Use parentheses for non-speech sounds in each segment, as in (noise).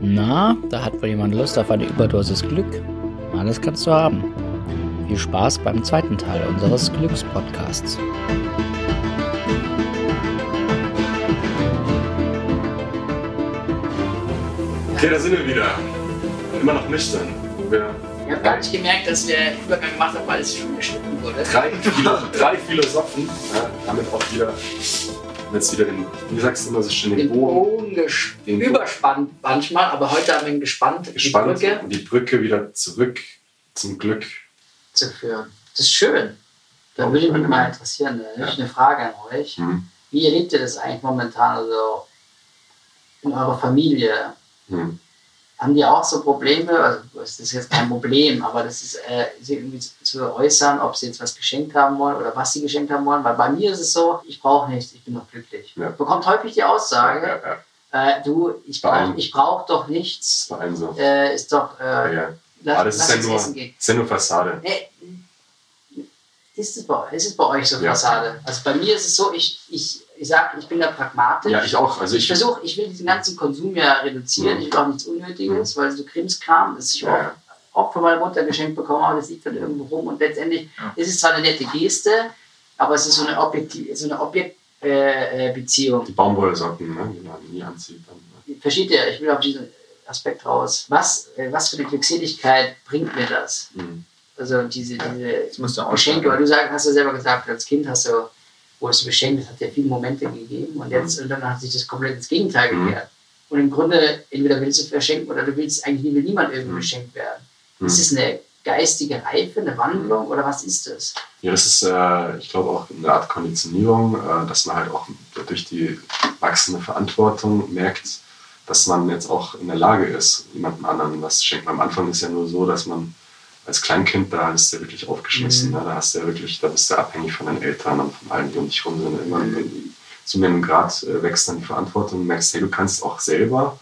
Na, da hat wohl jemand Lust auf eine Überdosis Glück? Alles kannst du haben. Viel Spaß beim zweiten Teil unseres Glückspodcasts. Okay, da sind wir wieder. Immer noch nüchtern. Ich habe gar nicht gemerkt, dass wir einen Übergang gemacht haben, weil es schon geschnitten wurde. drei, Philo drei Philosophen, ja, damit auch wieder, jetzt wieder den, wie sagst du immer so schön, den Den Bogen Bogen Den Bogen. überspannt manchmal, aber heute haben wir ihn gespannt, gespannt die Brücke und die Brücke wieder zurück zum Glück. zu führen. Das ist schön. Da würde mich mal interessieren, da habe ich eine Frage an euch. Hm. Wie erlebt ihr das eigentlich momentan also in eurer Familie? Hm. Haben die auch so Probleme? Also das ist jetzt kein Problem, aber das ist äh, irgendwie zu, zu äußern, ob sie jetzt was geschenkt haben wollen oder was sie geschenkt haben wollen. Weil bei mir ist es so, ich brauche nichts, ich bin doch glücklich. Ja. Bekommt häufig die Aussage, Ja, ja, äh, du, ich brauche brauch doch nichts. so. Äh, ist doch, äh, lass, Aber das ist lass ja nur, ist ja nur Fassade. Äh, ist es, bei, ist es bei euch so. Fassade? Also bei mir ist es so, ich, ich, ich sage, ich bin da pragmatisch. Ja, ich auch. Also Ich ich, versuche, ich will diesen ganzen Konsum ja reduzieren. Mhm. Ich will auch nichts Unnötiges, weil so Krimskram, das ich Ja, auch, auch von meiner Mutter geschenkt bekommen habe, das liegt dann irgendwo rum. Und letztendlich Ja. ist es zwar eine nette Geste, aber es ist so eine, Objektiv, so eine Objektbeziehung. Äh, äh, die Baumwollsocken, ne, die man nie anzieht. Dann, ne. Versteht ihr? Ich will auf diesen Aspekt raus. Was, äh, was für eine Glückseligkeit bringt mir das? Hm. Also diese, diese Das musst du auch Geschenke, weil du sag, hast ja selber gesagt, als Kind hast du, du beschenkt, das hat ja viele Momente gegeben und jetzt und dann hat sich das komplett ins Gegenteil Mhm. gekehrt. Und im Grunde, entweder willst du verschenken oder du willst eigentlich will niemand irgendwie Mhm. beschenkt werden. Ist es eine geistige Reife, eine Wandlung oder was ist das? Ja, das ist, äh, ich glaube, auch eine Art Konditionierung, äh, dass man halt auch durch die wachsende Verantwortung merkt, dass man jetzt auch in der Lage ist, jemandem anderen was zu schenken. Am Anfang ist ja nur so, dass man als Kleinkind, da ist ja wirklich aufgeschmissen. Mhm. Ne? Da hast du ja wirklich, da bist du abhängig von deinen Eltern und von allen, die um dich rum sind. Wenn du zu einem Grad äh, wächst dann die Verantwortung und merkst, hey, du kannst auch selber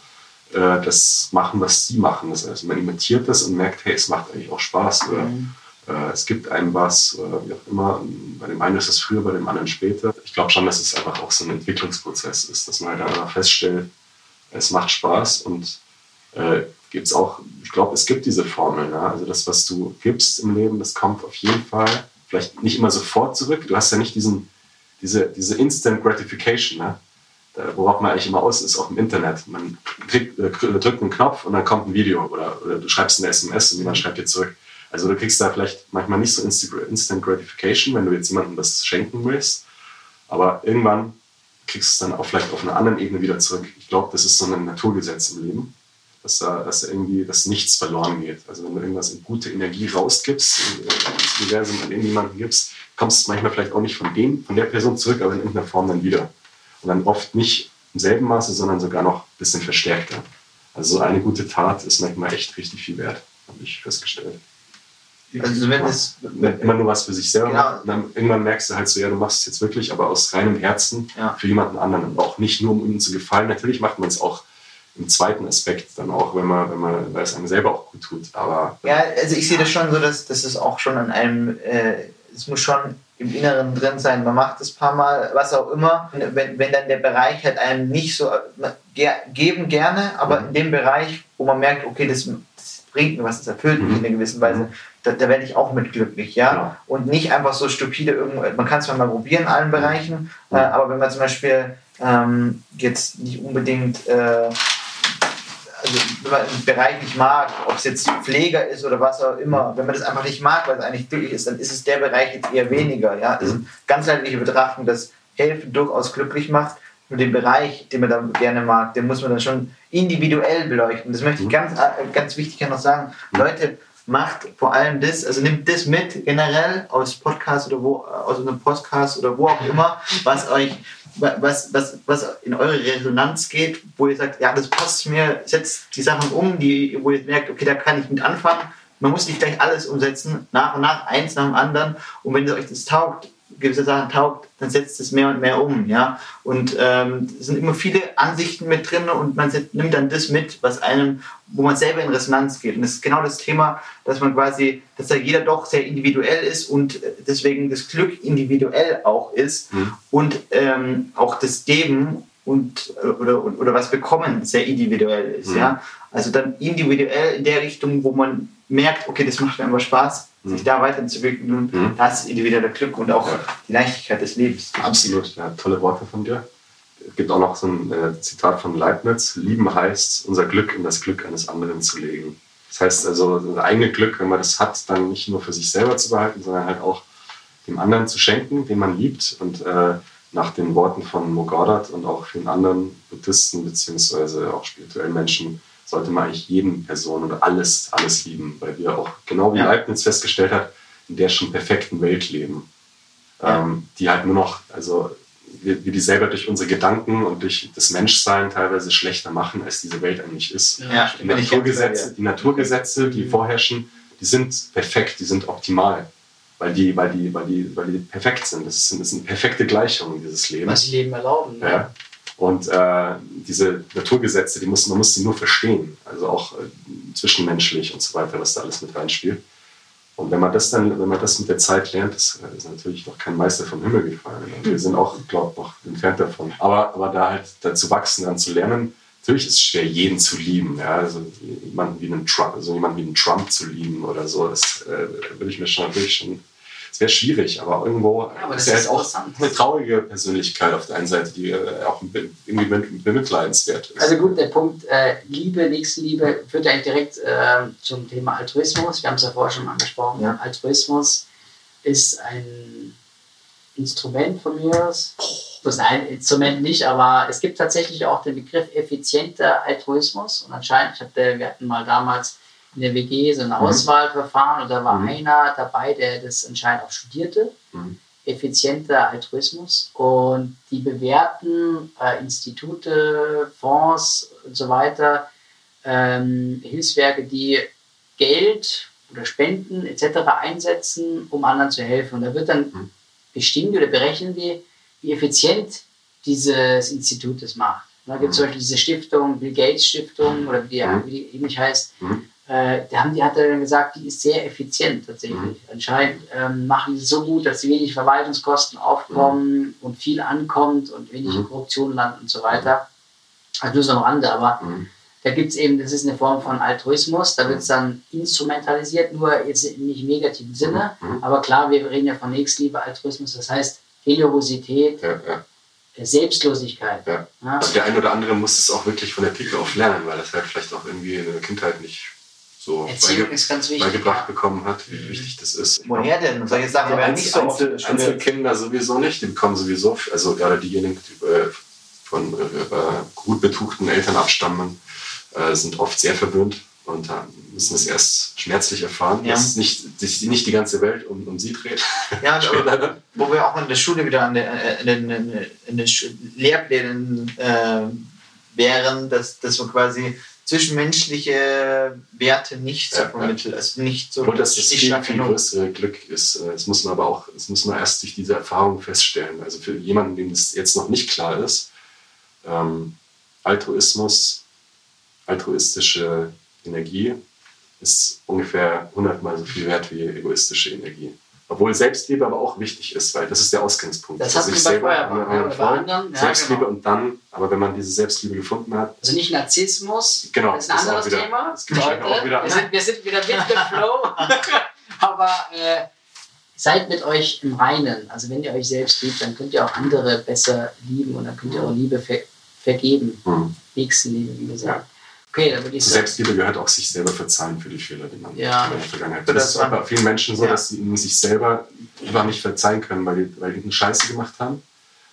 äh, das machen, was sie machen. Das heißt, man imitiert das und merkt, hey, es macht eigentlich auch Spaß. Oder Mhm. äh, es gibt einem was oder wie auch immer. Bei dem einen ist es früher, bei dem anderen später. Ich glaube schon, dass es einfach auch so ein Entwicklungsprozess ist, dass man halt einfach feststellt, es macht Spaß und äh, gibt es auch, ich glaube, es gibt diese Formel. Ja? Also das, was du gibst im Leben, das kommt auf jeden Fall, vielleicht nicht immer sofort zurück. Du hast ja nicht diesen, diese, diese Instant Gratification, ne? da, worauf man eigentlich immer aus ist, auch im Internet. Man kriegt, äh, drückt einen Knopf und dann kommt ein Video oder, oder du schreibst eine SMS und jemand schreibt dir zurück. Also du kriegst da vielleicht manchmal nicht so Insta- Instant Gratification, wenn du jetzt jemandem das schenken willst, aber irgendwann kriegst du es dann auch vielleicht auf einer anderen Ebene wieder zurück. Ich glaube, das ist so ein Naturgesetz im Leben, dass da, dass da irgendwie dass nichts verloren geht. Also wenn du irgendwas in gute Energie rausgibst, äh, ins Universum an irgendjemanden gibst, kommst du manchmal vielleicht auch nicht von dem, von der Person zurück, aber in irgendeiner Form dann wieder. Und dann oft nicht im selben Maße, sondern sogar noch ein bisschen verstärkter. Also so eine gute Tat ist manchmal echt richtig viel wert, habe ich festgestellt. Also wenn es immer nur was für sich selber Genau. macht, dann irgendwann merkst du halt so, ja, du machst es jetzt wirklich, aber aus reinem Herzen Ja. für jemanden anderen und auch nicht nur, um ihm zu gefallen. Natürlich macht man es auch im zweiten Aspekt dann auch, wenn man, wenn man, weil es einem selber auch gut tut. Aber Ja, also ich sehe das schon so, dass, dass es auch schon an einem, äh, es muss schon im Inneren drin sein. Man macht es ein paar Mal, was auch immer. Wenn, wenn dann der Bereich halt einem nicht so, ge geben gerne, aber Mhm. in dem Bereich, wo man merkt, okay, das, das bringt mir was, das erfüllt mich Mhm. in einer gewissen Weise, da, da werde ich auch mit glücklich, ja. Genau. Und nicht einfach so stupide irgendwo, man kann es mal probieren in allen Bereichen, Mhm. äh, aber wenn man zum Beispiel ähm, jetzt nicht unbedingt äh, also wenn man einen Bereich nicht mag, ob es jetzt Pfleger ist oder was auch immer, wenn man das einfach nicht mag, weil es eigentlich glücklich ist, dann ist es der Bereich jetzt eher weniger. Ja? Das ist eine ganz leidliche Betrachtung, dass Helfen durchaus glücklich macht. Nur den Bereich, den man dann gerne mag, den muss man dann schon individuell beleuchten. Das möchte ich Mhm. ganz, äh, ganz wichtig noch sagen. Leute, macht vor allem das, also nimmt das mit generell aus Podcast oder wo, aus einem Podcast oder wo auch immer, was euch, was, was, was in eure Resonanz geht, wo ihr sagt, ja, das passt mir, setzt die Sachen um, die, wo ihr merkt, okay, da kann ich mit anfangen. Man muss nicht gleich alles umsetzen, nach und nach, eins nach dem anderen. Und wenn euch das taugt, gewisse Sachen taugt, dann setzt es mehr und mehr um, ja. Und ähm, es sind immer viele Ansichten mit drin und man nimmt dann das mit, was einem, wo man selber in Resonanz geht. Und das ist genau das Thema, dass man quasi, dass da jeder doch sehr individuell ist und äh, deswegen das Glück individuell auch ist Mhm. und ähm, auch das Geben und, oder, oder was bekommen sehr individuell ist. Mhm. Ja? Also dann individuell in der Richtung, wo man merkt, okay, das macht mir immer Spaß. Sich da weiterzuentwickeln. Mhm. Das ist individueller Glück und auch ja. die Leichtigkeit des Lebens. Absolut, ja, tolle Worte von dir. Es gibt auch noch so ein äh, Zitat von Leibniz: Lieben heißt, unser Glück in das Glück eines anderen zu legen. Das heißt also, das eigene Glück, wenn man das hat, dann nicht nur für sich selber zu behalten, sondern halt auch dem anderen zu schenken, den man liebt. Und äh, nach den Worten von Mogodat und auch vielen anderen Buddhisten beziehungsweise auch spirituellen Menschen sollte man eigentlich jeden Person oder alles, alles lieben, weil wir auch, genau wie ja. Leibniz festgestellt hat, in der schon perfekten Welt leben. Ja. Ähm, die halt nur noch, also wir, wir die selber durch unsere Gedanken und durch das Menschsein teilweise schlechter machen, als diese Welt eigentlich ist. Ja, die, Naturgesetze, die Naturgesetze, die vorherrschen, die sind perfekt, die sind optimal weil die, weil die, weil die, weil die perfekt sind. Das sind, das sind perfekte Gleichungen dieses Lebens. Was die Leben erlauben. Ne? Ja. Und äh, diese Naturgesetze, die muss, man muss sie nur verstehen, also auch äh, zwischenmenschlich und so weiter, was da alles mit reinspielt. Und wenn man das dann, wenn man das mit der Zeit lernt, das ist natürlich noch kein Meister vom Himmel gefallen. Wir sind auch, glaube ich, noch entfernt davon. Aber, aber da halt dazu wachsen, dann zu lernen, natürlich ist es schwer, jeden zu lieben. Ja? Also jemanden wie einen Trump, also jemanden wie einen Trump zu lieben oder so, das äh, würde ich mir schon natürlich schon es wäre schwierig, aber irgendwo ja, aber ist er halt auch eine traurige Persönlichkeit auf der einen Seite, die äh, auch irgendwie bemitleidenswert ist. Also gut, der Punkt äh, Liebe, Nächstenliebe führt eigentlich direkt äh, zum Thema Altruismus. Wir haben es ja vorher schon angesprochen. Ja. Altruismus ist ein Instrument von mir aus. Das ist ein Instrument nicht, aber es gibt tatsächlich auch den Begriff effizienter Altruismus. Und anscheinend, ich hatte, wir hatten mal damals in der WG so ein mhm. Auswahlverfahren und da war mhm. einer dabei, der das anscheinend auch studierte. Mhm. Effizienter Altruismus. Und die bewerten äh, Institute, Fonds und so weiter, ähm, Hilfswerke, die Geld oder Spenden etc. einsetzen, um anderen zu helfen. Und da wird dann mhm. bestimmt oder berechnen die, wie effizient dieses Institut das macht. Da gibt es zum Beispiel diese Stiftung, Bill Gates Stiftung oder wie die, wie die ähnlich heißt, äh, da haben die, hat er dann gesagt, die ist sehr effizient tatsächlich. Mhm. Anscheinend ähm, machen die es so gut, dass wenig Verwaltungskosten aufkommen mhm. und viel ankommt und wenig mhm. Korruption landet und so weiter. Also nur so am Rande, aber mhm. da gibt es eben, das ist eine Form von Altruismus, da wird es dann instrumentalisiert, nur jetzt nicht im negativen Sinne. Mhm. Mhm. Aber klar, wir reden ja von Nächstliebe, Altruismus, das heißt Generosität. Ja, ja. Selbstlosigkeit. Ja. Also der ein oder andere muss es auch wirklich von der Pike auf lernen, weil das halt vielleicht auch irgendwie in der Kindheit nicht so Erziehung ist ganz wichtig, beigebracht bekommen hat, wie wichtig das ist. Woher denn? Solche Sachen werden nicht so Einzel, oft. Einzelkinder sowieso nicht, die bekommen sowieso, also gerade diejenigen, die äh, von äh, gut betuchten Eltern abstammen, äh, sind oft sehr verwöhnt und müssen es erst schmerzlich erfahren, ja. dass nicht, sich nicht die ganze Welt um, um sie dreht. Ja, (laughs) wo wir auch in der Schule wieder an den, in den, in den Lehrplänen äh, wären, dass, dass man quasi zwischenmenschliche Werte nicht so vermittelt. Also nicht so Obwohl das das viel, viel größere Glück ist. Das muss man aber auch, das muss man erst durch diese Erfahrung feststellen. Also für jemanden, dem das jetzt noch nicht klar ist, ähm, Altruismus, altruistische Energie ist ungefähr hundertmal so viel wert wie egoistische Energie. Obwohl Selbstliebe aber auch wichtig ist, weil das ist der Ausgangspunkt. Das also hat sich selber ja, bei anderen. Ja, Selbstliebe genau. und dann, aber wenn man diese Selbstliebe gefunden hat. Also nicht Narzissmus, genau, das ist ein anderes wieder, Thema. Das Leute, auch wieder wir, sind, wir sind wieder mit dem Flow. (laughs) aber äh, seid mit euch im Reinen. Also wenn ihr euch selbst liebt, dann könnt ihr auch andere besser lieben und dann könnt ihr auch Liebe ver vergeben. Mhm. Nächstenliebe, wie gesagt. Okay, dann würde ich Selbstliebe gehört auch sich selber verzeihen für die Fehler, die man ja. in der Vergangenheit hat. Das ist bei vielen Menschen so, ja. dass sie sich selber einfach nicht verzeihen können, weil die, weil die eine Scheiße gemacht haben.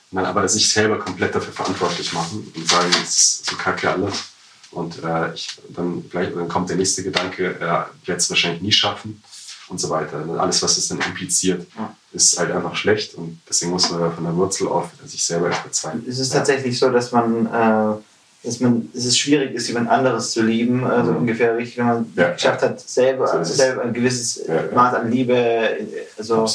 Und dann aber sich selber komplett dafür verantwortlich machen und sagen, es ist so kacke alles. Und äh, ich, dann, vielleicht, dann kommt der nächste Gedanke, äh, ich werde es wahrscheinlich nie schaffen und so weiter. Und alles, was es dann impliziert, ja. ist halt einfach schlecht. Und deswegen muss man von der Wurzel auf sich selber verzeihen. Es ist tatsächlich so, dass man äh, dass man, dass es schwierig ist, jemand anderes zu lieben, also mhm. ungefähr richtig, wenn man ja. geschafft hat, selber, so selber ein gewisses ja. Maß an Liebe also,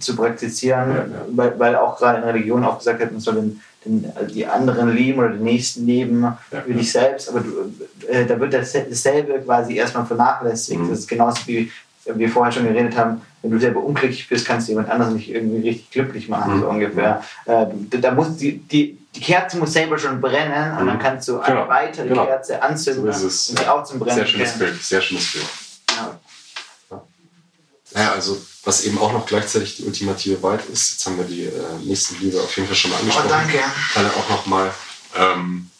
zu praktizieren, Weil, weil auch gerade in Religion auch gesagt hat, man soll den, den, die anderen lieben oder den Nächsten lieben wie dich selbst, aber du, äh, da wird dasselbe quasi erstmal vernachlässigt. Mhm. Das ist genauso wie wir vorher schon geredet haben, wenn du selber unglücklich bist, kannst du jemand anderes nicht irgendwie richtig glücklich machen, mhm. so ungefähr. Äh, da muss die, die die Kerze muss selber schon brennen und dann kannst du eine Genau. weitere Genau. Kerze anzünden So ist es. und sie auch zum Brennen Sehr schönes. Bild, sehr schönes Bild. Ja. Ja, also was eben auch noch gleichzeitig die ultimative Wahrheit ist, jetzt haben wir die äh, Nächstenliebe auf jeden Fall schon mal Oh, angesprochen. danke. Weil auch nochmal ähm,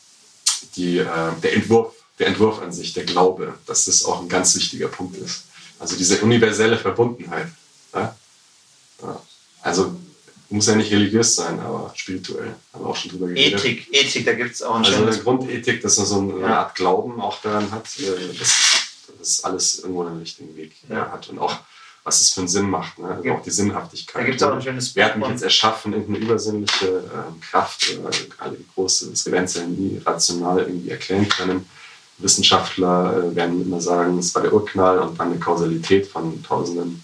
die, äh, der, Entwurf, der Entwurf an sich, der Glaube, dass das auch ein ganz wichtiger Punkt ist. Also diese universelle Verbundenheit. Ja? Ja. Also muss ja nicht religiös sein, aber spirituell. Haben wir auch schon drüber geredet. Ethik, Ethik, da gibt es auch ein Also eine Grundethik, dass man so eine Ja. Art Glauben auch daran hat, äh, dass, dass alles irgendwo einen richtigen Weg äh, Ja. hat und auch was es für einen Sinn macht, ne? also auch die Sinnhaftigkeit. Da gibt's auch ein schönes Wer hat Buch mich von- jetzt erschaffen, irgendeine übersinnliche ähm, Kraft, äh, alle die große, das werden sie ja nie rational irgendwie erklären können. Wissenschaftler äh, werden immer sagen, es war der Urknall und dann eine Kausalität von tausenden,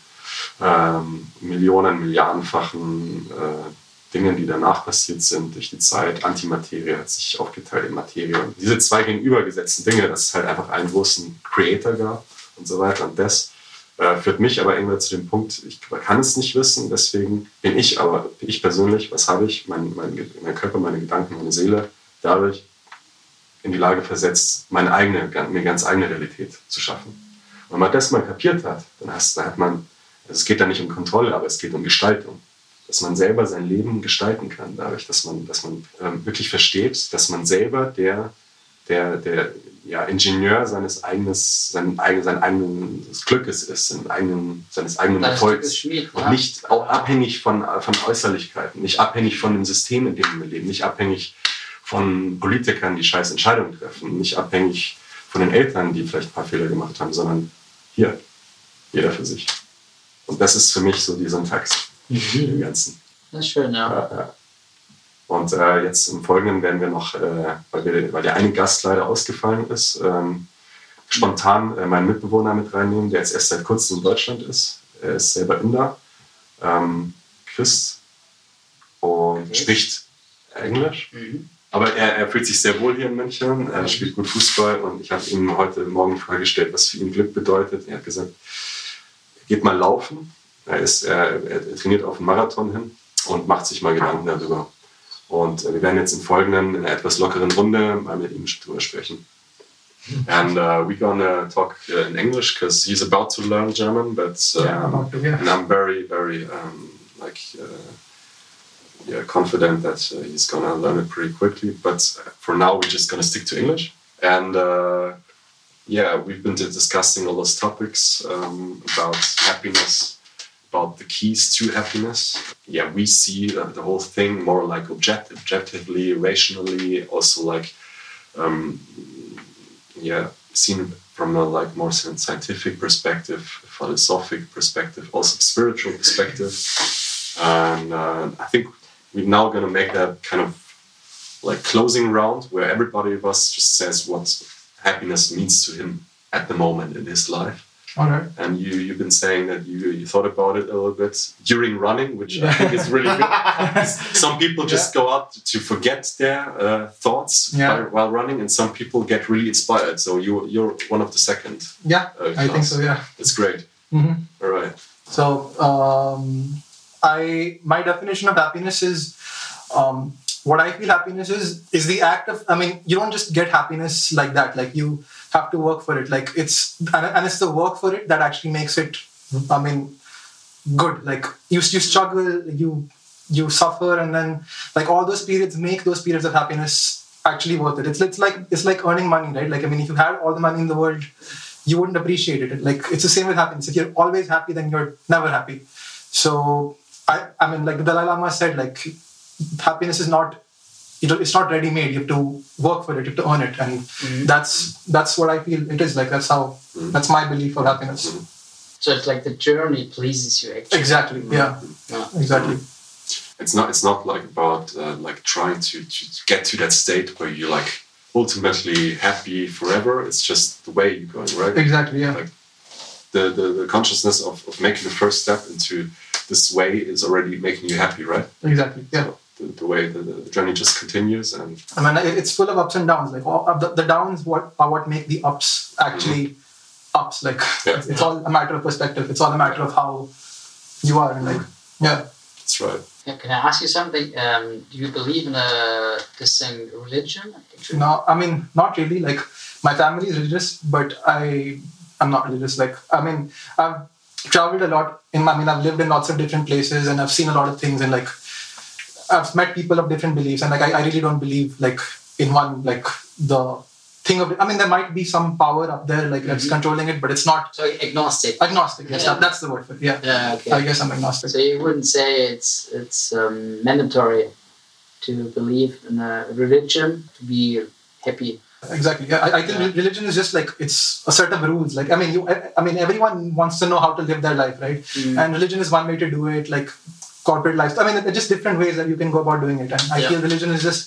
ähm, Millionen, Milliardenfachen äh, Dingen, die danach passiert sind durch die Zeit. Antimaterie hat sich aufgeteilt in Materie. Und diese zwei gegenübergesetzten Dinge, dass es halt einfach einen großen Creator gab und so weiter. Und das äh, führt mich aber irgendwann zu dem Punkt, ich kann es nicht wissen, deswegen bin ich aber, ich persönlich, was habe ich? Mein, mein, mein Körper, meine Gedanken, meine Seele, dadurch in die Lage versetzt, meine eigene, mir ganz eigene Realität zu schaffen. Und wenn man das mal kapiert hat, dann, hast, dann hat man, also es geht da nicht um Kontrolle, aber es geht um Gestaltung. Dass man selber sein Leben gestalten kann, dadurch, dass man, dass man ähm, wirklich versteht, dass man selber der, der, der ja, Ingenieur seines eigenes, sein, eigen, sein eigenes Glückes ist, seinen eigenen, seines eigenen Deines Erfolgs. Schmied, Und ja. nicht auch abhängig von, von Äußerlichkeiten, nicht abhängig von dem System, in dem wir leben, nicht abhängig von Politikern, die scheiß Entscheidungen treffen, nicht abhängig von den Eltern, die vielleicht ein paar Fehler gemacht haben, sondern hier, jeder für sich. Und das ist für mich so die Syntax im Ganzen. Das ist schön, ja. Ja, ja. Und äh, jetzt im Folgenden werden wir noch, äh, weil, wir, weil der eine Gast leider ausgefallen ist, ähm, spontan äh, meinen Mitbewohner mit reinnehmen, der jetzt erst seit kurzem in Deutschland ist. Er ist selber Inder, ähm, Christ und Okay. spricht Englisch. Mhm. Aber er, er fühlt sich sehr wohl hier in München, er spielt gut Fußball und ich habe ihm heute Morgen vorgestellt, was für ihn Glück bedeutet. Er hat gesagt, geht mal laufen. Er, ist, er, er trainiert auf einen Marathon hin und macht sich mal Gedanken darüber. Und äh, wir werden jetzt im Folgenden in einer etwas lockeren Runde mal mit ihm drüber sprechen. (laughs) And uh, we're gonna talk uh, in English because he's about to learn German, but um, Yeah, about to, yeah. and I'm very, very um, like uh, yeah, confident that uh, he's gonna learn it pretty quickly. But for now, we're just gonna stick to English. And uh, yeah, we've been discussing all those topics um, about happiness, about the keys to happiness. Yeah, we see uh, the whole thing more like object- objectively, rationally, also like um, yeah, seen from a like more scientific perspective, philosophic perspective, also spiritual perspective. And uh, I think we're now going to make that kind of like closing round where everybody of us just says what happiness means to him at the moment in his life. Right. And you, you've been saying that you, you thought about it a little bit during running, which I think is really good. (laughs) some people just go out to forget their uh, thoughts Yeah. while, while running, and some people get really inspired. So you, you're one of the second. Yeah, Uh, I think so. Yeah. That's great. hmm All right. So, um, I my definition of happiness is um, what I feel happiness is is the act of. I mean, you don't just get happiness like that. Like you have to work for it. Like it's and, it's the work for it that actually makes it. I mean, good. Like you you struggle, you you suffer, and then like all those periods make those periods of happiness actually worth it. It's it's like it's like earning money, right? Like I mean, if you had all the money in the world, you wouldn't appreciate it. Like it's the same with happiness. If you're always happy, then you're never happy. So I I mean, like the Dalai Lama said, like happiness is not it's not ready made. You have to work for it. You have to earn it, and mm-hmm. that's that's what I feel it is. Like that's how mm-hmm. that's my belief of happiness. Mm-hmm. So it's like the journey pleases you actually. Exactly. Yeah. Yeah. Exactly. It's not. It's not like about uh, like trying to, to get to that state where you're like ultimately happy forever. It's just the way you're going, right? Exactly. Yeah. Like the, the, the consciousness of, of making the first step into this way is already making you happy, right? Exactly. Yeah. So the, the way the, the journey just continues and I mean, it's full of ups and downs. Like all, the, the downs, what are what make the ups actually ups. Like Yeah. it's all a matter of perspective. It's all a matter of how you are. And like, yeah, That's right. Can I ask you something? Um, do you believe in a this thing religion? No, I mean not really. Like my family is religious, but I I'm not religious. Like I mean I've traveled a lot. In I mean I've lived in lots of different places and I've seen a lot of things and like I've met people of different beliefs and like I, I really don't believe like in one like the thing of it. I mean, there might be some power up there, like that's mm-hmm. controlling it, but it's not. So agnostic. Agnostic. Yes, yeah. that, that's the word for it. Yeah. Yeah. Okay. I guess I'm agnostic. So you wouldn't say it's it's um, mandatory to believe in a religion to be happy. Exactly. Yeah, I, I think yeah. religion is just like it's a set of rules. Like I mean, you. I, I mean, everyone wants to know how to live their life, right? Mm. And religion is one way to do it. Like corporate life. I mean, just different ways that you can go about doing it. And I yeah. feel religion is just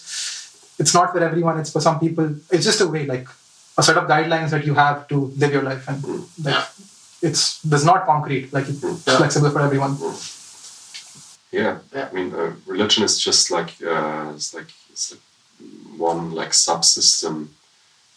it's not for everyone it's for some people it's just a way like a set of guidelines that you have to live your life and like, yeah. it's there's not concrete like it's yeah. flexible for everyone yeah, yeah. i mean uh, religion is just like uh, it's like it's like one like subsystem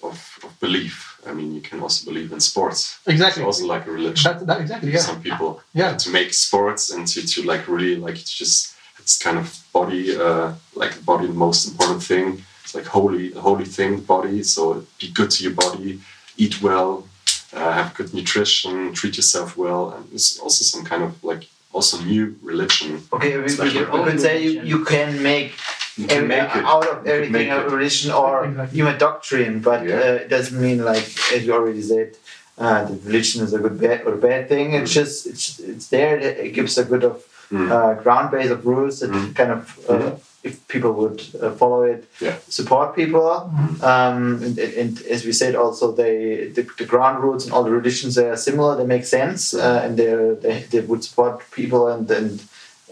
of, of belief. I mean you can also believe in sports. Exactly. It's also like a religion. That, that, exactly yeah. Some people yeah. to make sports and to, to like really like it's just it's kind of body uh, like body the most important thing. It's like holy holy thing body. So be good to your body eat well uh, have good nutrition treat yourself well. And it's also some kind of like also new religion. Okay we, we, you could say you, you can make make it. out of everything a religion or exactly. even doctrine but yeah. uh, it doesn't mean like as you already said uh, the religion is a good bad or bad thing it's mm. just it's, it's there it gives a good of mm. uh, ground base of rules that mm. kind of uh, mm if people would uh, follow it, yeah. support people. Mm-hmm. Um, and, and, as we said, also they the, the, ground rules and all the religions they are similar. They make sense, uh, and they they would support people and and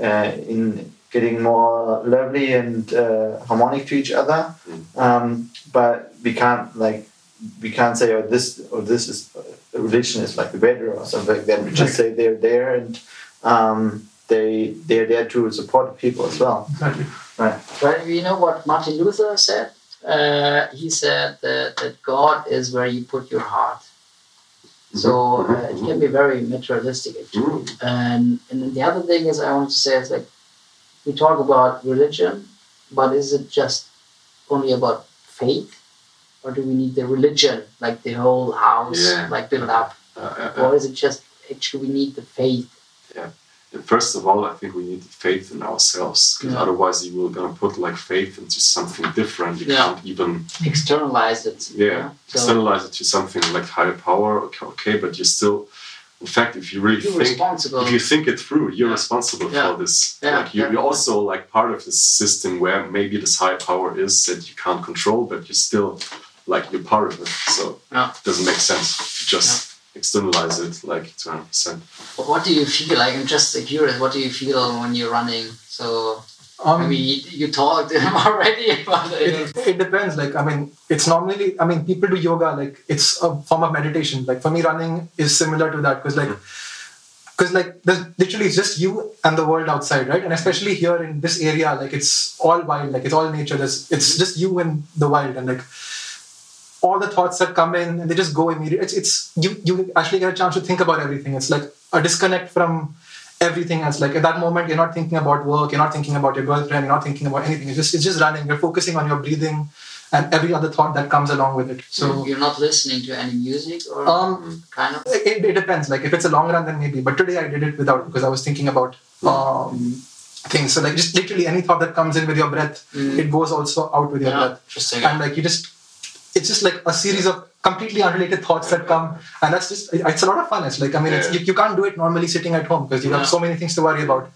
uh, in getting more lovely and uh, harmonic to each other. Mm-hmm. Um, but we can't like we can't say oh this or this is uh, religion is like the better or something like that. We just say they're there and. Um, they they're there to support people as well. Exactly. Right. But you know what Martin Luther said? Uh, he said that, that God is where you put your heart. So mm-hmm. uh, it can be very materialistic actually. Mm-hmm. And and the other thing is I want to say is like we talk about religion, but is it just only about faith, or do we need the religion like the whole house yeah. like built up, uh, uh, uh, or is it just actually we need the faith? Yeah first of all, I think we need faith in ourselves because yeah. otherwise you will gonna put like faith into something different. You yeah. can't even externalize it. Yeah, yeah. So externalize it to something like higher power. Okay, okay, but you still, in fact, if you really you're think, if you think it through, you're responsible for this. Yeah. like you, are also like part of this system where maybe this higher power is that you can't control, but you're still like you're part of it. So it doesn't make sense to just externalize it like 200%. What do you feel like? I'm just curious. What do you feel when you're running? So, um, I mean, you talked (laughs) already, but it, it, depends. Like, I mean, it's normally, I mean, people do yoga, like, it's a form of meditation. Like, for me, running is similar to that because, like, because mm. like there's literally it's just you and the world outside right and especially here in this area like it's all wild like it's all nature there's, it's just you and the wild and like all the thoughts that come in and they just go immediately. It's, it's you you actually get a chance to think about everything. It's like a disconnect from everything else. Like at that moment, you're not thinking about work, you're not thinking about your girlfriend, you're not thinking about anything. It's just it's just running. You're focusing on your breathing and every other thought that comes along with it. So you're not listening to any music or um, kind of. It, it depends. Like if it's a long run, then maybe. But today I did it without because I was thinking about. Um, things so like just literally any thought that comes in with your breath mm. it goes also out with your yeah, breath and like you just it's just like a series of completely unrelated thoughts that come and that's just it's a lot of fun. It's like i mean yeah. you, you, can't do it normally sitting at home because you yeah. have so many things to worry about.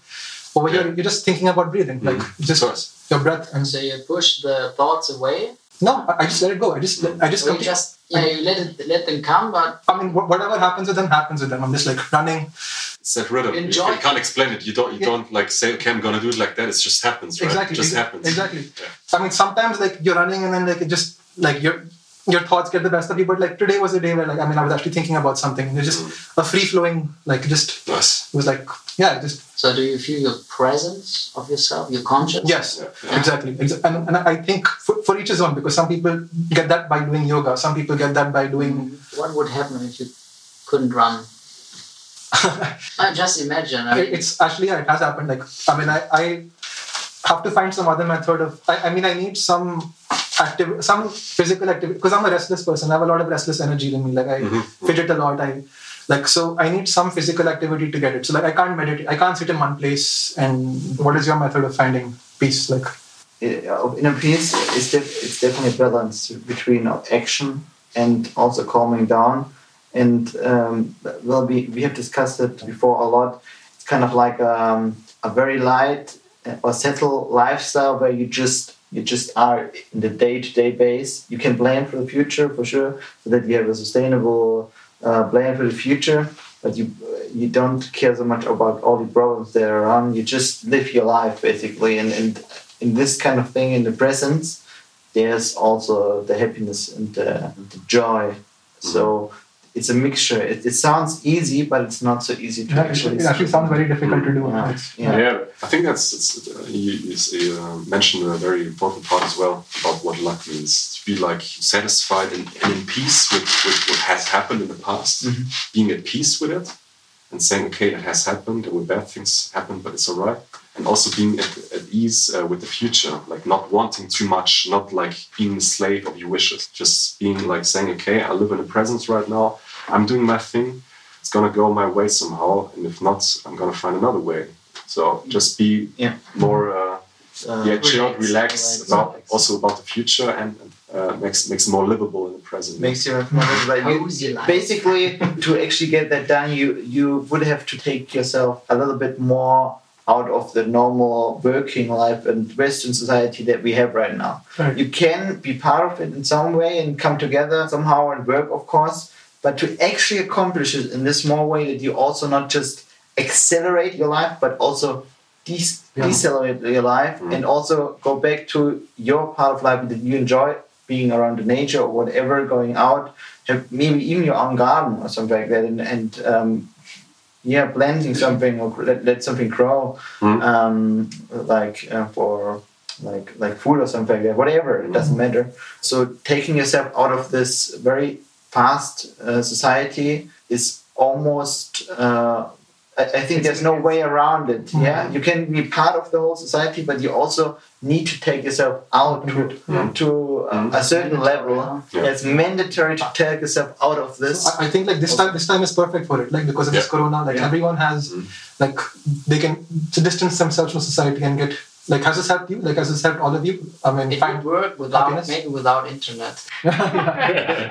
Over yeah. here you're just thinking about breathing like mm. just your breath and so you push the thoughts away? No I, I just let it go. I just i just, well, just yeah you let it let them come but i mean whatever happens with them happens with them. I'm just like running. Set rhythm. Enjoy. you can't explain it. You don't you don't like say okay i'm gonna do it like that. It just happens right? exactly. It just happens. Exactly. I mean sometimes like you're running and then like it just like your your thoughts get the best of you. But like today was a day where like I mean I was actually thinking about something. It's just a free flowing like just yes. it was like yeah just. So do you feel your presence of yourself, your conscious? Yes, yeah. exactly. And, and I think for, for each his own because some people get that by doing yoga. Some people get that by doing. Mm-hmm. What would happen if you couldn't run? (laughs) I just imagine. I mean, it's actually yeah, it has happened. Like I mean, I, I have to find some other method of. I, I mean, I need some active, some physical activity because I'm a restless person. I have a lot of restless energy in me. Like I Mm-hmm. fidget a lot. I like so I need some physical activity to get it. So like I can't meditate. I can't sit in one place. And what is your method of finding peace? Like Uh, in a piece, it's, def- it's definitely a balance between action and also calming down. And um, well, we, we have discussed it before a lot. It's kind of like um, a very light or settled lifestyle where you just you just are in the day-to-day base. You can plan for the future for sure, so that you have a sustainable uh, plan for the future. But you you don't care so much about all the problems that are around. You just live your life basically, and, and in this kind of thing in the presence, there's also the happiness and the, the joy. So it's a mixture. It, it sounds easy, but it's not so easy to yeah, actually. it actually sounds very difficult to do. Yeah. Yeah. Yeah, I think that's it's, uh, you, you uh, mentioned a very important part as well about what luck means. To be like satisfied and, and in peace with, with what has happened in the past, being at peace with it, and saying, okay, it has happened, there were bad things happen, but it's all right. And also being at, at ease uh, with the future, like not wanting too much, not like being a slave of your wishes, just being like saying, okay, I live in the present right now, I'm doing my thing, it's gonna go my way somehow, and if not, I'm gonna find another way. So just be Yeah. more uh, Uh, yeah, chilled, relax, relaxed relax, about relax. also about the future and uh, makes makes it more livable in the present. makes you more like you, basically (laughs) to actually get that done you you would have to take yourself a little bit more out of the normal working life and western society that we have right now Right. you can be part of it in some way and come together somehow and work of course but to actually accomplish it in this small way that you also not just accelerate your life but also de- Yeah. decelerate your life Mhm. and also go back to your part of life that you enjoy being around the nature or whatever going out maybe even your own garden or something like that and, and um, yeah planting something or let, let something grow Mhm. um, like uh, for like like food or something like that whatever it doesn't matter so taking yourself out of this very fast uh, society is almost uh, I, I think there's no way around it yeah you can be part of the whole society but you also need to take yourself out to, Mhm. to uh, a certain level Yeah. it's mandatory to take yourself out of this I, I think like this time this time is perfect for it like because of this corona like Yeah. everyone has Mm. like they can to distance themselves from society and get like has this helped you like has this helped all of you i mean It find would work without happiness? maybe without internet. I,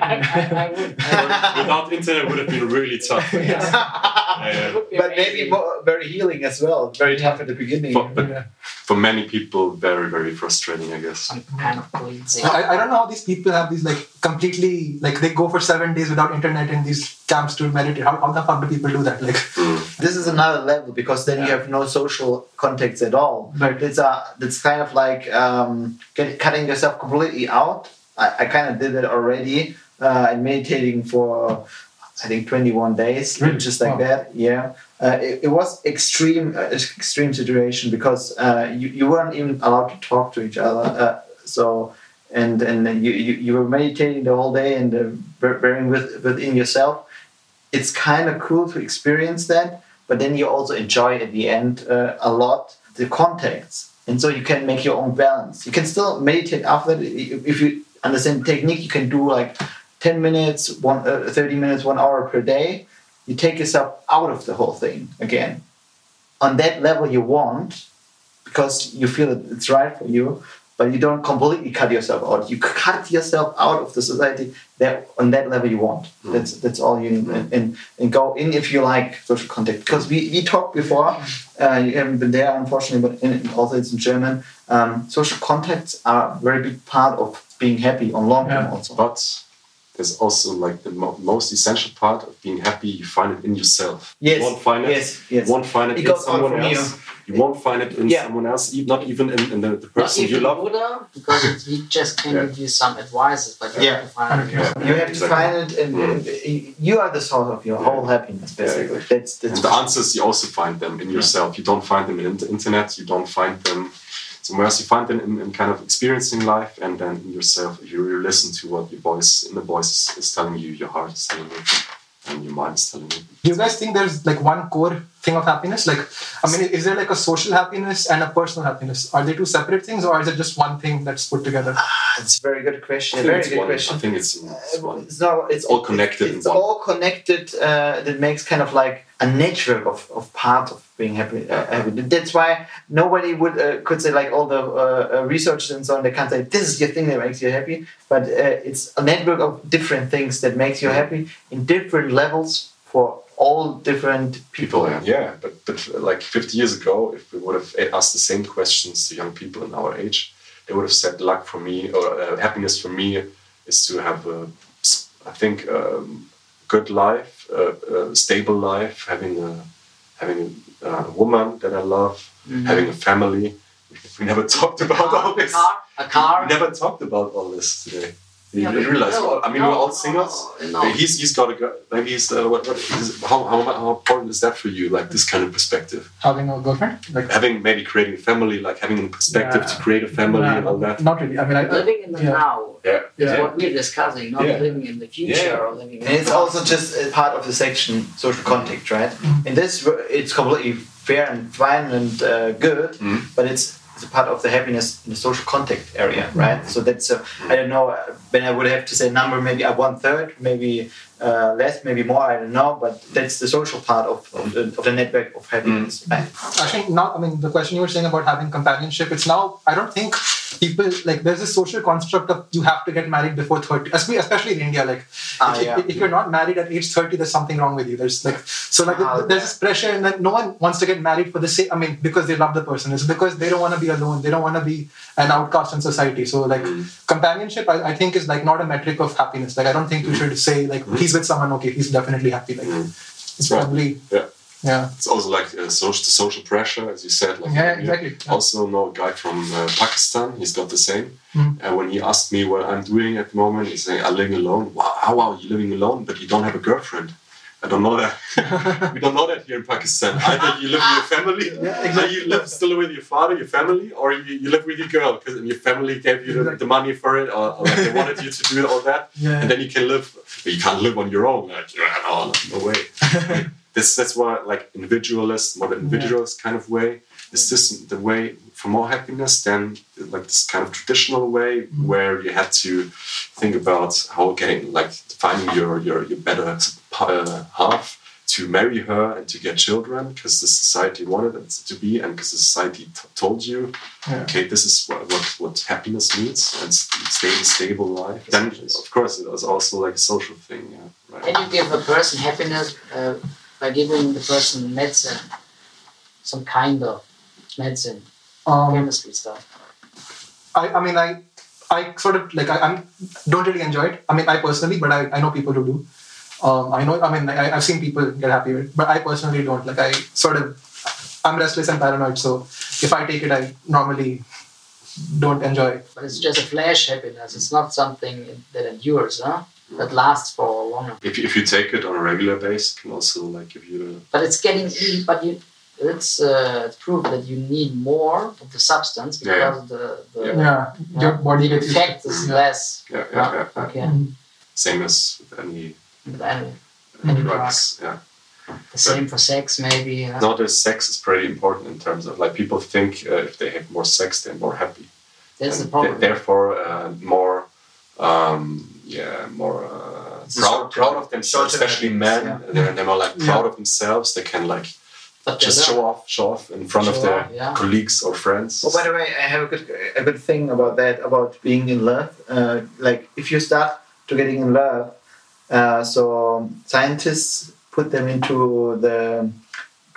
I, I would, would Without internet, would have been really tough. Yes. (laughs) Yeah. would be but maybe more, very healing as well. Very tough at the beginning. But, but Yeah. for many people, very very frustrating, I guess. some kind of cleansing. I, I don't know how these people have these like completely like they go for seven days without internet in these camps to meditate. How, how the fuck do people do that? Like Mm. this is another level because then you have no social contacts at all. Right. It's a it's kind of like um, get, cutting yourself completely out. I, I kind of did it already uh, and meditating for I think 21 days, Really? just like Wow. that. Yeah. Uh, it, it was extreme, uh, extreme situation because uh, you, you weren't even allowed to talk to each other. Uh, so, and and you, you, you were meditating the whole day and uh, bearing with within yourself. It's kind of cool to experience that, but then you also enjoy at the end uh, a lot the contacts, and so you can make your own balance. You can still meditate after that if you understand the technique. You can do like ten minutes, one uh, thirty minutes, one hour per day. You take yourself out of the whole thing again. On that level, you want because you feel that it's right for you, but you don't completely cut yourself out. You cut yourself out of the society that on that level you want. That's that's all you need. And, and and go in if you like social contact. Because we, we talked before, uh, you haven't been there unfortunately, but in, also it's in German. Um, social contacts are a very big part of being happy on long term Yeah. also. But there's also like the mo- most essential part of being happy. You find it in yourself. Yes, You won't find it. yes, yes. You won't find it, It in someone else. You. Won't find it in Yeah. someone else. e- Not even in, in the, the Not person you love. Buddha, because it, (laughs) he just can Yeah. give you some advices, but you Yeah. have to find it. Yeah. You have to Exactly. find it, and, Mm. you are the source of your whole happiness, basically. That's that's And the answers you also find them in yourself. You don't find them in the internet. You don't find them somewhere else. You find them in, in kind of experiencing life, and then in yourself. If you really listen to what your voice in the voice is, is telling you, your heart is telling you. And your mind is telling you. Do you guys think there's like one core thing of happiness? Like, I mean, is there like a social happiness and a personal happiness? Are they two separate things, or is it just one thing that's put together? It's a very good question. I A think very it's good one. question. I think it's, it's one. It's not. It's all connected in It's all connected. Uh, that makes kind of like a network of, of part of being happy. Uh, happy. That's why nobody would uh, could say like all the uh, uh, researchers and so on. They can't say this is your thing that makes you happy, but uh, it's a network of different things that makes you happy in different levels for all different people. people. Yeah, but but uh, like 50 years ago, if we would have asked the same questions to young people in our age, they would have said, "Luck for me or happiness for me is to have a, I think, um, good life, uh, a stable life, having a having a, a woman that I love, having a family." We never (laughs) talked about all a this. car, a car. We never talked about all this today. You Yeah, but realize? no, I mean, no, we're all no, singles. no. He's he's got a girl. Maybe he's uh, what, what is, how, how how important is that for you? Like this kind of perspective, Having a girlfriend? Like, having maybe creating a family, like having a perspective to create a family Nah, and all that. Not really. I mean, I, living in the yeah. now Yeah, is Yeah. what we're discussing, not Yeah. living in the future Yeah. or living in And it's the also just a part of the section social context, right? In this, it's completely fair and fine and uh, good, Mhm. but it's, it's a part of the happiness in the social contact area, right? So that's a, I don't know uh, when I would have to say number maybe a one third, maybe uh, less, maybe more. I don't know, but that's the social part of, of, the, of the network of happiness. Right? I think now, I mean, the question you were saying about having companionship, it's now, I don't think people, like, there's this social construct of you have to get married before 30, especially especially in India. Like, Ah, if, yeah. if you're not married at age 30, there's something wrong with you. There's like, so like, Ah, there's this pressure, and then no one wants to get married for the sake, I mean, because they love the person. It's because they don't want to be alone. They don't want to be an outcast in society. So, like, companionship, I, I think, is like not a metric of happiness. Like, I don't think you should say, like, he's with someone, okay, he's definitely happy. Like, it's Right. probably, yeah. yeah. It's also like uh, social, the social pressure, as you said. Like Yeah, exactly. Yeah. Also know a guy from uh, Pakistan. He's got the same. Mhm. And when he asked me what I'm doing at the moment, he's saying, "I'm living alone." Wow, how are you living alone? But you don't have a girlfriend. I don't know that. (laughs) we don't know that here in Pakistan. Either you live with your family, Yeah, either you live still with your father, your family, or you, you live with your girl because your family gave you the, Exactly. the money for it, or, or like they wanted you to do it, all that, Yeah. and then you can live. But you can't live on your own. Like, no, no way. (laughs) this that's why like individualist, more the individualist kind of way. Is this the way for more happiness than like this kind of traditional way where you had to think about how getting like finding your your your better uh, half to marry her and to get children because the society wanted it to be and because the society t- told you Yeah. okay this is what, what, what happiness means and s- stable stable life then of course it was also like a social thing yeah right Can you give a person happiness uh, by giving the person medicine? Some kind of medicine, Um, chemistry stuff. I, I mean, I, I sort of like I I'm, don't really enjoy it. I mean, I personally, but I, I know people who do. Um, I know. I mean, I, I've seen people get happy with it, but I personally don't. Like, I sort of, I'm restless and paranoid. So if I take it, I normally don't enjoy it. But it's just a flash happiness. It's not something that endures, huh? That lasts for longer. if you, if you take it on a regular basis, it can also like give you But it's getting. But you, it's uh, it's proof that you need more of the substance Yeah, yeah. because the the Yeah, your body the gets used effect it. is Yeah. less. yeah yeah, yeah, yeah. Okay. Mhm. same as with any But anyway, uh, Any drugs yeah the same for sex, maybe. Yeah. nowadays sex is pretty important in terms of like people think uh, if they have more sex they're more happy That's the problem. th- therefore uh, more um, yeah more uh, proud, proud of themselves especially men yeah. they're, they're more like Yeah. proud of themselves they can like but just they're show off show off in front of their off, yeah. colleagues or friends Oh, by the way, I have a good a good thing about that about being in love. Uh, like if you start to getting in love, uh, so scientists put them into the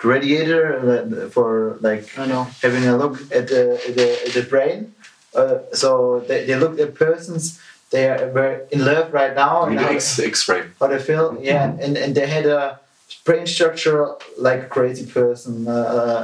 radiator uh, for like I know. having a look at the at the, at the brain. Uh, so they, they looked at persons they are were in love right now I mean and the X, X-ray how they feel. Yeah, and, and they had a brain structure like a crazy person. Uh,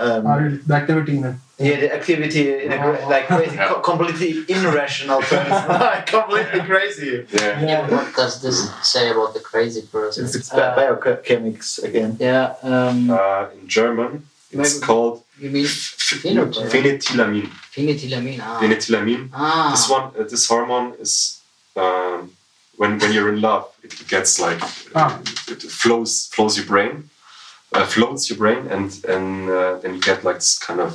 um, Uh, the activity in it. yeah, the activity in a gra- like crazy, (laughs) Yeah. co- completely irrational person, (laughs) (laughs) like completely crazy. yeah Yeah, what does this say about the crazy person? It's, it's Uh, biochemics again. yeah, um, uh, in German it's Maybe- called you mean phenotype? phenethylamine Phenethylamine. Ah. phenethylamine ah. This one, uh, this hormone is um, when when you're in love, it gets like Ah. it flows flows your brain, uh, floats your brain, and and uh, then you get like this kind of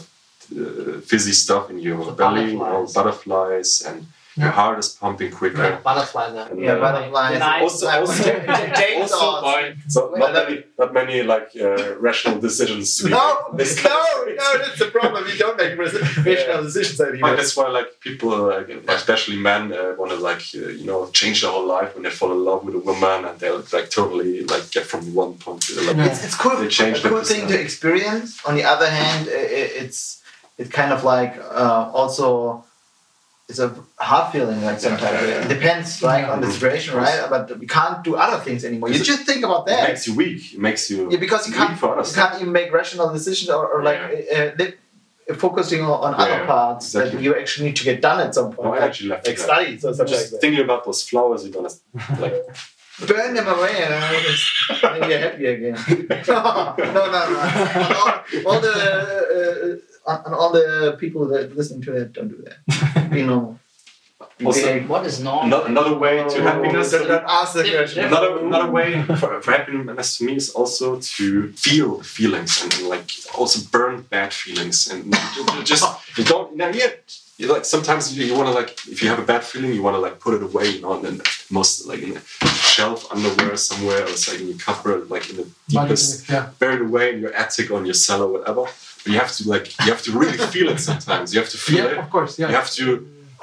uh, fizzy stuff in your belly, butterflies. butterflies, and your heart is pumping quicker. Butterfly there. Yeah, uh, butterflies. Also, also, (laughs) also by so not many, not many like uh, rational decisions. To be No, made. No, no, that's the problem. We don't make (laughs) rational decisions But anymore. that's why like people, like, especially men, uh, want to like uh, you know change their whole life when they fall in love with a woman and they'll like totally like get from one point to the other. Yeah. It's, it's cool. They changed a cool it. thing to experience. On the other hand, i- i- it's it's kind of like uh, also it's a hard feeling. Like sometimes Yeah, yeah, it depends, right, on the situation, right? But we can't do other things anymore. You Because just think about It that. makes you weak. It makes you Yeah, because you can't for you can't even make rational decisions or, or like uh, li- focusing on, on other Yeah, parts that you actually need to get done at some point, No, I actually left like it studies or something like Just that. thinking about those flowers, you're gonna like (laughs) Burn them away and then you're happy again. (laughs) no, no, no. All, all the uh, uh, Uh, on all the people that listen to it, don't do that. (laughs) Be normal. Be Also- big. What is normal? Ano- another way to Oh, happiness. Don't, don't ask the question. Another another way for, for happiness to me is also to feel feelings and, and, like also burn bad feelings and you- you just you don't you know, yeah, you like sometimes you, you want to like if you have a bad feeling you want to like put it away you know and then most like in a shelf underwear somewhere or it's like in your cupboard like in the deepest yeah. buried away in your attic on your cellar whatever but you have to like you have to really feel it sometimes. You have to feel Yeah, it. of course. Yeah. you have to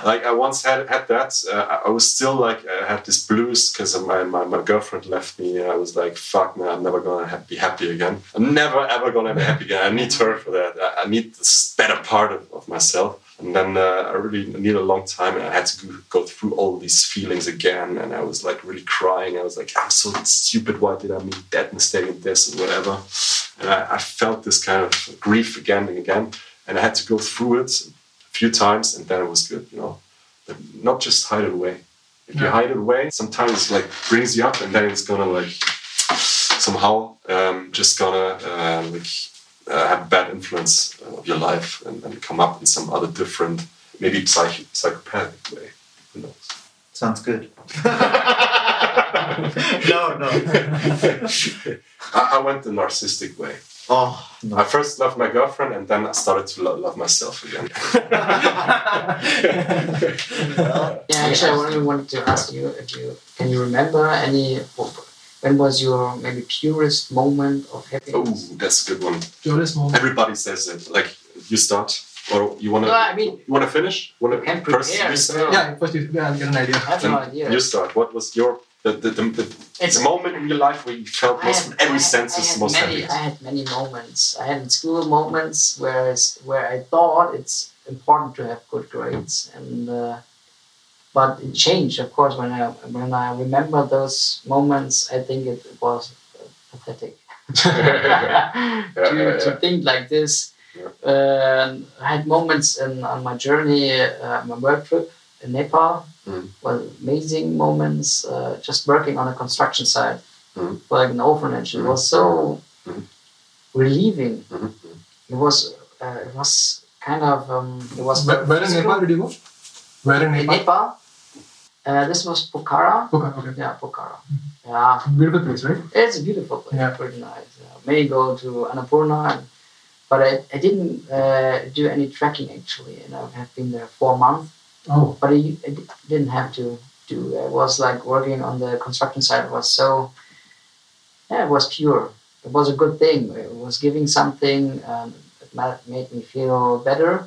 like i once had had that uh, I- was still like i had this blues because my, my, my girlfriend left me. And i was like fuck man i'm never gonna ha- be happy again. I'm never ever gonna be happy again. I need her for that. I, I need this better part of, of myself and then uh, i really needed a long time and i had to go, through all these feelings again. And i was like really crying. I was like i'm so stupid. Why did i make that mistake and this and whatever? And I, I felt this kind of grief again and again. And i had to go through it a few times and then it was good you know? But not just hide it away. If you hide it away sometimes it like brings you up and then it's gonna like somehow um, just gonna uh, like uh, have a bad influence of your life and, and come up in some other different maybe psych- psychopathic way who knows Sounds good. (laughs) no, no. (laughs) I, I went the narcissistic way Oh, no. I first loved my girlfriend and then I started to lo- love myself again. (laughs) Well, Yeah, actually, I only wanted to ask you if you can you remember any when was your maybe purest moment of happiness? oh, that's a good one. Purest moment. Everybody says it. Like you start, or you wanna No, I mean- you wanna finish? Wanna You can first prepare you as well. Yeah, first you yeah, get an idea. I have no idea. You start. What was your the the, the, the, It's- the moment in your life where you felt I most had- every I sense I is had most many, happy? I had many moments. I had in school moments where it's, where I thought it's important to have good grades, and uh, but it changed, of course, when I when I remember those moments. I think it was uh, pathetic (laughs) to, yeah, to yeah. think like this. Uh, I had moments in, on my journey, uh, my work trip in Nepal. Mm. Well, amazing moments. Uh, just working on a construction site, Mm. like an orphanage. It Mm. was so Mm. relieving. Mhm. It was. Uh, it was kind of. Um, it was. Where, where in Nepal did you go? Where in In Nepal? Uh, this was Pokhara. Okay, okay. Yeah, Pokhara. Yeah, Beautiful place, right? it's a beautiful place. Yeah. Pretty nice. Uh, may go to Annapurna, and, but I, I didn't uh, do any trekking actually, and I have been there four months. Oh, But I, I didn't have to do. I was like working on the construction site. It was so. Yeah, it was pure. It was a good thing. It was giving something. Um, it made me feel better,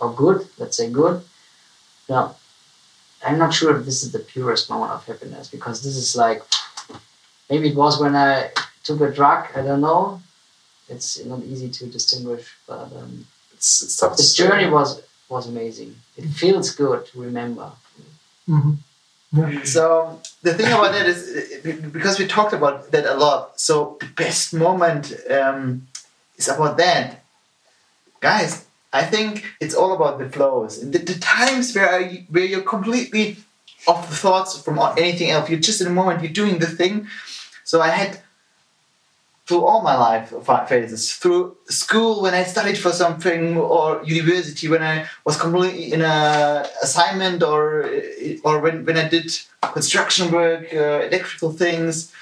or good. Let's say good. Now, I'm not sure if this is the purest moment of happiness because this is like. Maybe it was when I took a drug. I don't know. It's not easy to distinguish, but um, It's, it's tough. to the say. journey was was amazing. It feels good to remember. hmm So the thing about that is because we talked about that a lot. So the best moment um, is about that, guys. I think it's all about the flows and the, the times where I, where you're completely off the thoughts from anything else. You're just in a moment. You're doing the thing. So I had through all my life phases, through school when I studied for something, or university when I was completely in a assignment, or or when, when I did construction work, uh, electrical things,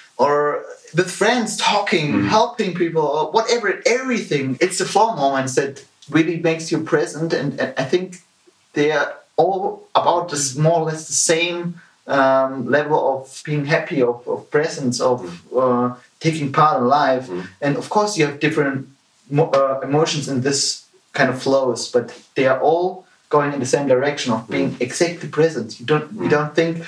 with friends talking, mm. helping people, or whatever, everything. It's the flow moments that really makes you present, and, and I think they are all about this more or less the same um, level of being happy, of, of presence, of mm. uh, taking part in life. Mm. And of course, you have different uh, emotions in this kind of flows, but they are all going in the same direction of being exactly present. You don't you don't think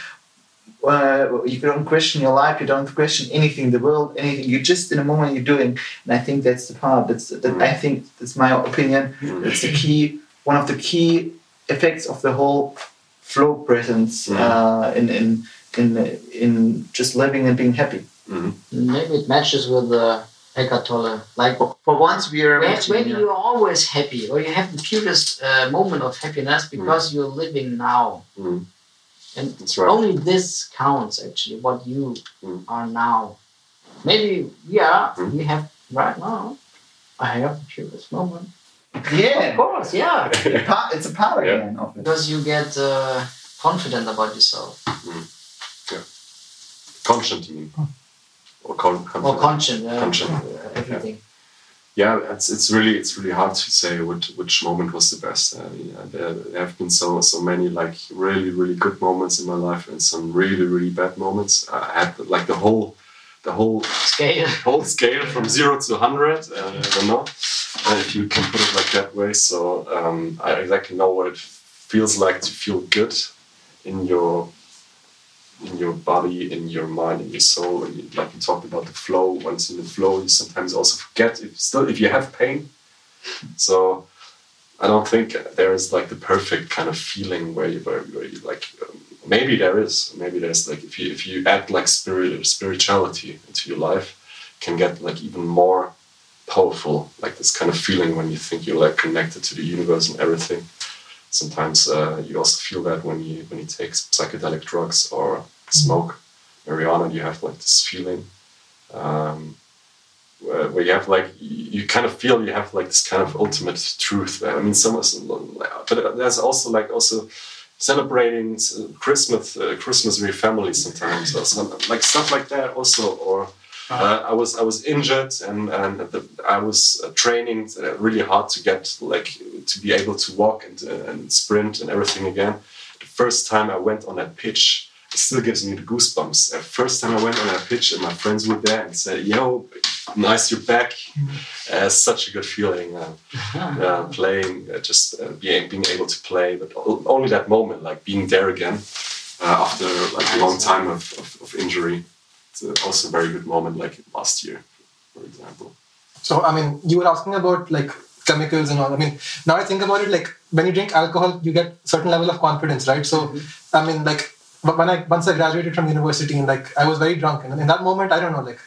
uh, you don't question your life, you don't question anything in the world, anything. You're just in the moment you're doing, and I think that's the part. That's that. I think that's my opinion. That's the key. One of the key effects of the whole flow presence mm. uh, in, in in in just living and being happy. Mm. Maybe it matches with the Eckhart Tolle. Like for once, we are when, when you're always happy, or you have the purest uh, moment of happiness because mm. you're living now, mm. And right. only this counts. Actually, what you mm. are now. Maybe yeah, mm. we have right now. I have the purest moment yeah, of course, yeah. (laughs) it's a power yeah. again of it. Because you get uh, confident about yourself. Mm. Yeah. Conscient, you? Or, con- or conscient, uh, conscient. Uh, everything. Yeah. Yeah. it's it's really it's really hard to say which which moment was the best. Uh, yeah, there, there, have been so so many like really really good moments in my life and some really really bad moments. I had like the whole the whole scale (laughs) whole scale from zero to hundred. Uh, I don't know uh, if you can put it like that way. So um, I exactly know what it feels like to feel good in your in your body, in your mind, in your soul. And you, like you talked about the flow. Once in the flow, you sometimes also forget if still if you have pain. So I don't think there is like the perfect kind of feeling where you where, where you like. Um, maybe there is. Maybe there's like if you if you add like spirit spirituality into your life, can get like even more powerful, like this kind of feeling when you think you're like connected to the universe and everything. Sometimes uh, you also feel that when you when you take psychedelic drugs or smoke marijuana, you have like this feeling um, where, you have like you kind of feel you have like this kind of ultimate truth. I mean, some, but there's also like also celebrating Christmas, uh, Christmas with your family sometimes, or some, like stuff like that also, or uh, I was I was injured and and the, I was uh, training uh, really hard to get like to be able to walk and, uh, and sprint and everything again. The first time I went on that pitch, it still gives me the goosebumps. The first time I went on that pitch and my friends were there and said, "Yo, nice you're back." Uh, such a good feeling uh, (laughs) playing, just being being able to play, but only that moment, like being there again after like a long time of, of, of injury also a very good moment, like last year, for example. So, I mean, you were asking about like chemicals and all. I mean, now I think about it, like when you drink alcohol, you get certain level of confidence, right? So, mm-hmm. I mean, like when I once I graduated from university and like I was very drunk, and in that moment, I don't know, like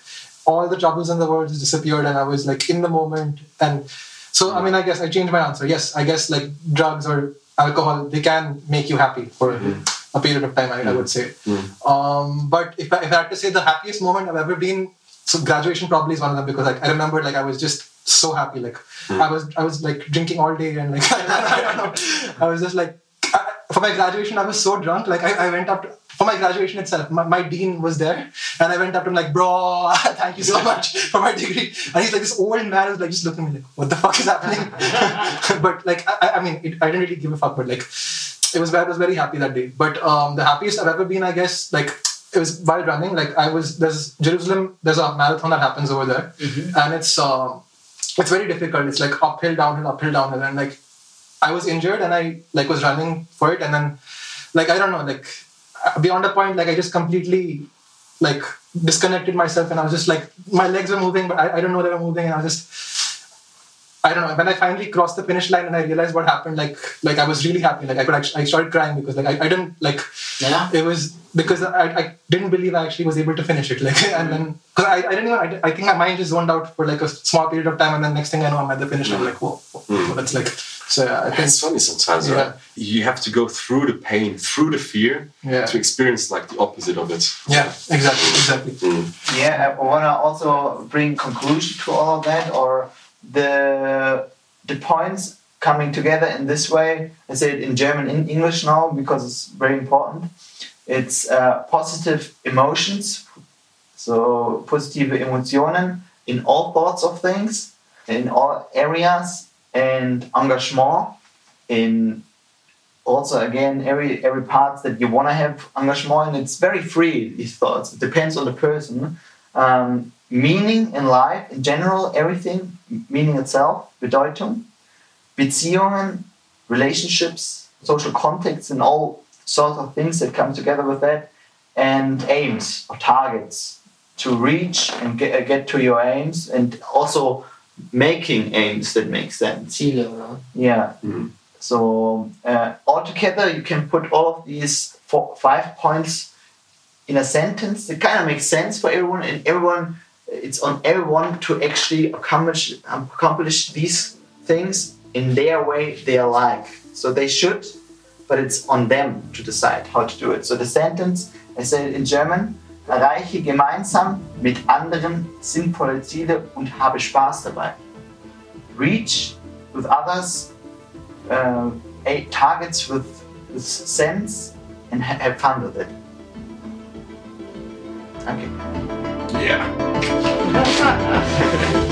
all the troubles in the world just disappeared, and I was like in the moment. And so, I mean, I guess I changed my answer. Yes, I guess like drugs or alcohol, they can make you happy for. Mm-hmm a period of time, I. I would say. Mm. Um, but if I, if I had to say the happiest moment I've ever been, so graduation probably is one of them because like I remember like I was just so happy. Like mm. I was I was like drinking all day and like (laughs) I don't know. I was just like I, for my graduation I was so drunk. Like I, I went up to, for my graduation itself. My, my, dean was there and I went up to him like, bro, (laughs) thank you so much for my degree. And he's like this old man who's like just looking at me like, what the fuck is happening? (laughs) but like I, I mean it, I didn't really give a fuck, but like it was I was very happy that day. But um, the happiest I've ever been, I guess, like it was while running. Like I was there's Jerusalem. There's a marathon that happens over there, mm-hmm. and it's uh, it's very difficult. It's like uphill, downhill, uphill, downhill, and like I was injured and I like was running for it, and then like I don't know, like beyond a point, like I just completely like disconnected myself, and I was just like my legs were moving, but I, I don't know they were moving, and I was just I don't know. When I finally crossed the finish line and I realized what happened, like like I was really happy. Like I could actually, I started crying because like I, I didn't like. Yeah. It was because I, I didn't believe I actually was able to finish it. Like (laughs) and then because I, I didn't even I, I think my mind just zoned out for like a small period of time and then next thing I know I'm at the finish line. Like whoa, whoa, whoa that's like so. Yeah, I think It's funny sometimes, Yeah. right? You have to go through the pain, through the fear, Yeah. to experience like the opposite of it. yeah, exactly, exactly. Mm. Yeah, I want to also bring conclusion to all of that, or the the points coming together in this way. I say it in German, in English now because it's very important. It's uh, positive emotions, so positive Emotionen in all thoughts of things, in all areas, and engagement in also again every every part that you want to have engagement and it's very free these thoughts it depends on the person um, meaning in life in general everything meaning itself bedeutung beziehungen relationships social contexts and all sorts of things that come together with that and aims or targets to reach and get, uh, get to your aims and also making aims that make sense Ziele, oder? yeah. Mhm. So uh, altogether, you can put all of these four, five points in a sentence. It kind of makes sense for everyone, and everyone. It's on everyone to actually accomplish accomplish these things in their way they like. So they should, but it's on them to decide how to do it. So the sentence, I said in German. Erreiche gemeinsam mit anderen sinnvolle Ziele und habe Spaß dabei. Reach with others uh, eight targets with, with sense and have fun with it. Okay. Yeah. (laughs)